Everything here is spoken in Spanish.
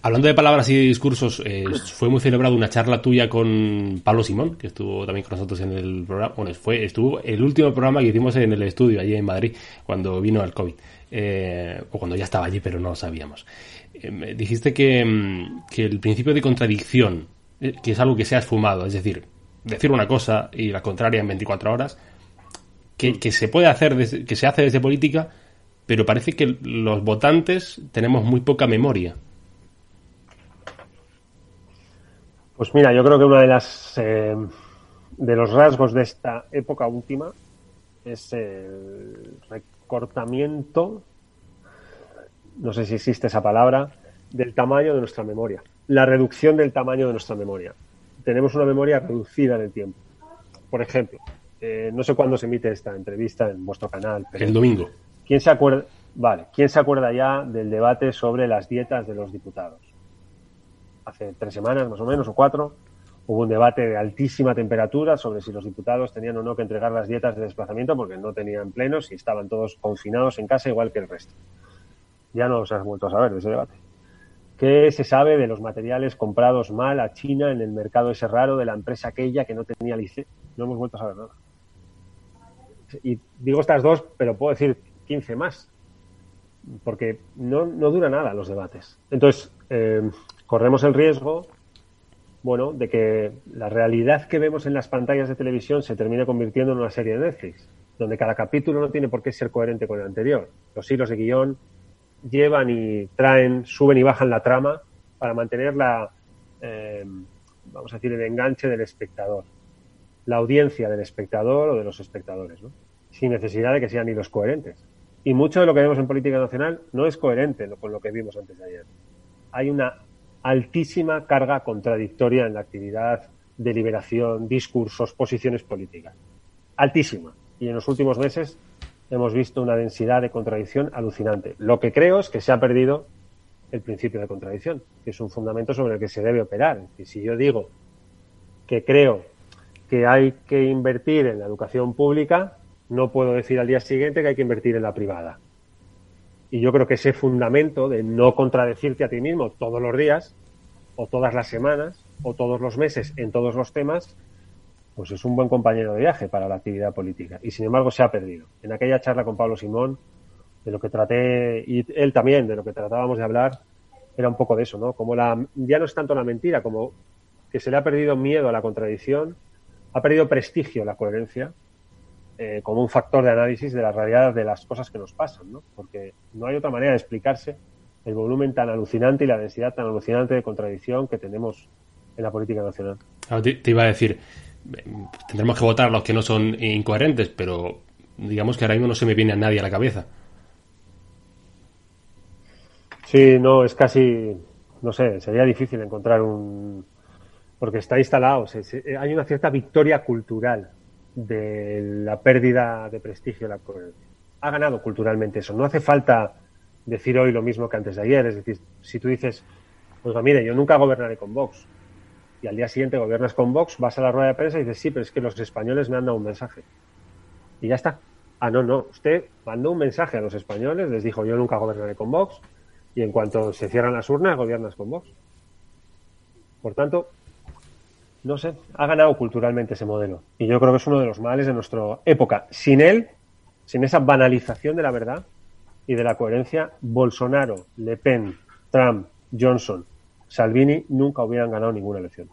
Hablando de palabras y de discursos, eh, fue muy celebrado una charla tuya con Pablo Simón, que estuvo también con nosotros en el programa. Bueno, fue, estuvo el último programa que hicimos en el estudio, allí en Madrid, cuando vino el COVID. Eh, o cuando ya estaba allí, pero no lo sabíamos. Eh, dijiste que, mm, que, el principio de contradicción, que es algo que se ha esfumado, es decir, decir una cosa y la contraria en 24 horas, que, que se puede hacer, que se hace desde política, pero parece que los votantes tenemos muy poca memoria. Pues mira, yo creo que uno de las eh, de los rasgos de esta época última es el recortamiento, no sé si existe esa palabra, del tamaño de nuestra memoria. La reducción del tamaño de nuestra memoria. Tenemos una memoria reducida en el tiempo. Por ejemplo, eh, no sé cuándo se emite esta entrevista en vuestro canal. Pero el domingo. ¿Quién se acuerda? Vale, ¿quién se acuerda ya del debate sobre las dietas de los diputados? Hace tres semanas más o menos, o cuatro, hubo un debate de altísima temperatura sobre si los diputados tenían o no que entregar las dietas de desplazamiento porque no tenían plenos y estaban todos confinados en casa igual que el resto. Ya no se ha vuelto a saber de ese debate. ¿Qué se sabe de los materiales comprados mal a China en el mercado ese raro de la empresa aquella que no tenía licencia? No hemos vuelto a saber nada. Y digo estas dos, pero puedo decir 15 más, porque no, no dura nada los debates. Entonces, eh, corremos el riesgo, bueno, de que la realidad que vemos en las pantallas de televisión se termine convirtiendo en una serie de Netflix, donde cada capítulo no tiene por qué ser coherente con el anterior. Los hilos de guion llevan y traen, suben y bajan la trama para mantener la, eh, vamos a decir, el enganche del espectador, la audiencia del espectador o de los espectadores, ¿no? sin necesidad de que sean hilos coherentes. Y mucho de lo que vemos en política nacional no es coherente con lo que vimos antes de ayer. Hay una altísima carga contradictoria en la actividad, deliberación, discursos, posiciones políticas. Altísima. Y en los últimos meses hemos visto una densidad de contradicción alucinante. Lo que creo es que se ha perdido el principio de contradicción, que es un fundamento sobre el que se debe operar. Y si yo digo que creo que hay que invertir en la educación pública, no puedo decir al día siguiente que hay que invertir en la privada. Y yo creo que ese fundamento de no contradecirte a ti mismo todos los días, o todas las semanas, o todos los meses en todos los temas, pues es un buen compañero de viaje para la actividad política. Y sin embargo se ha perdido. En aquella charla con Pablo Simón, de lo que traté, y él también, de lo que tratábamos de hablar, era un poco de eso, ¿no? Como la, ya no es tanto la mentira, como que se le ha perdido miedo a la contradicción, ha perdido prestigio la coherencia, eh, como un factor de análisis de la realidad de las cosas que nos pasan, ¿no? Porque no hay otra manera de explicarse el volumen tan alucinante y la densidad tan alucinante de contradicción que tenemos en la política nacional. te, iba a decir, tendremos que votar los que no son incoherentes, pero digamos que ahora mismo no se me viene a nadie a la cabeza. Sí, no, es casi, no sé, sería difícil encontrar un... porque está instalado, hay una cierta victoria cultural de la pérdida de prestigio de la coherencia. Ha ganado culturalmente eso. No hace falta decir hoy lo mismo que antes de ayer. Es decir, si tú dices, pues mire, yo nunca gobernaré con Vox, y al día siguiente gobiernas con Vox, vas a la rueda de prensa y dices, sí, pero es que los españoles me han dado un mensaje. Y ya está. Ah, no, no. Usted mandó un mensaje a los españoles, les dijo, yo nunca gobernaré con Vox, y en cuanto se cierran las urnas, gobiernas con Vox. Por tanto, no sé, ha ganado culturalmente ese modelo. Y yo creo que es uno de los males de nuestra época. Sin él, sin esa banalización de la verdad y de la coherencia, Bolsonaro, Le Pen, Trump, Johnson, Salvini nunca hubieran ganado ninguna elección.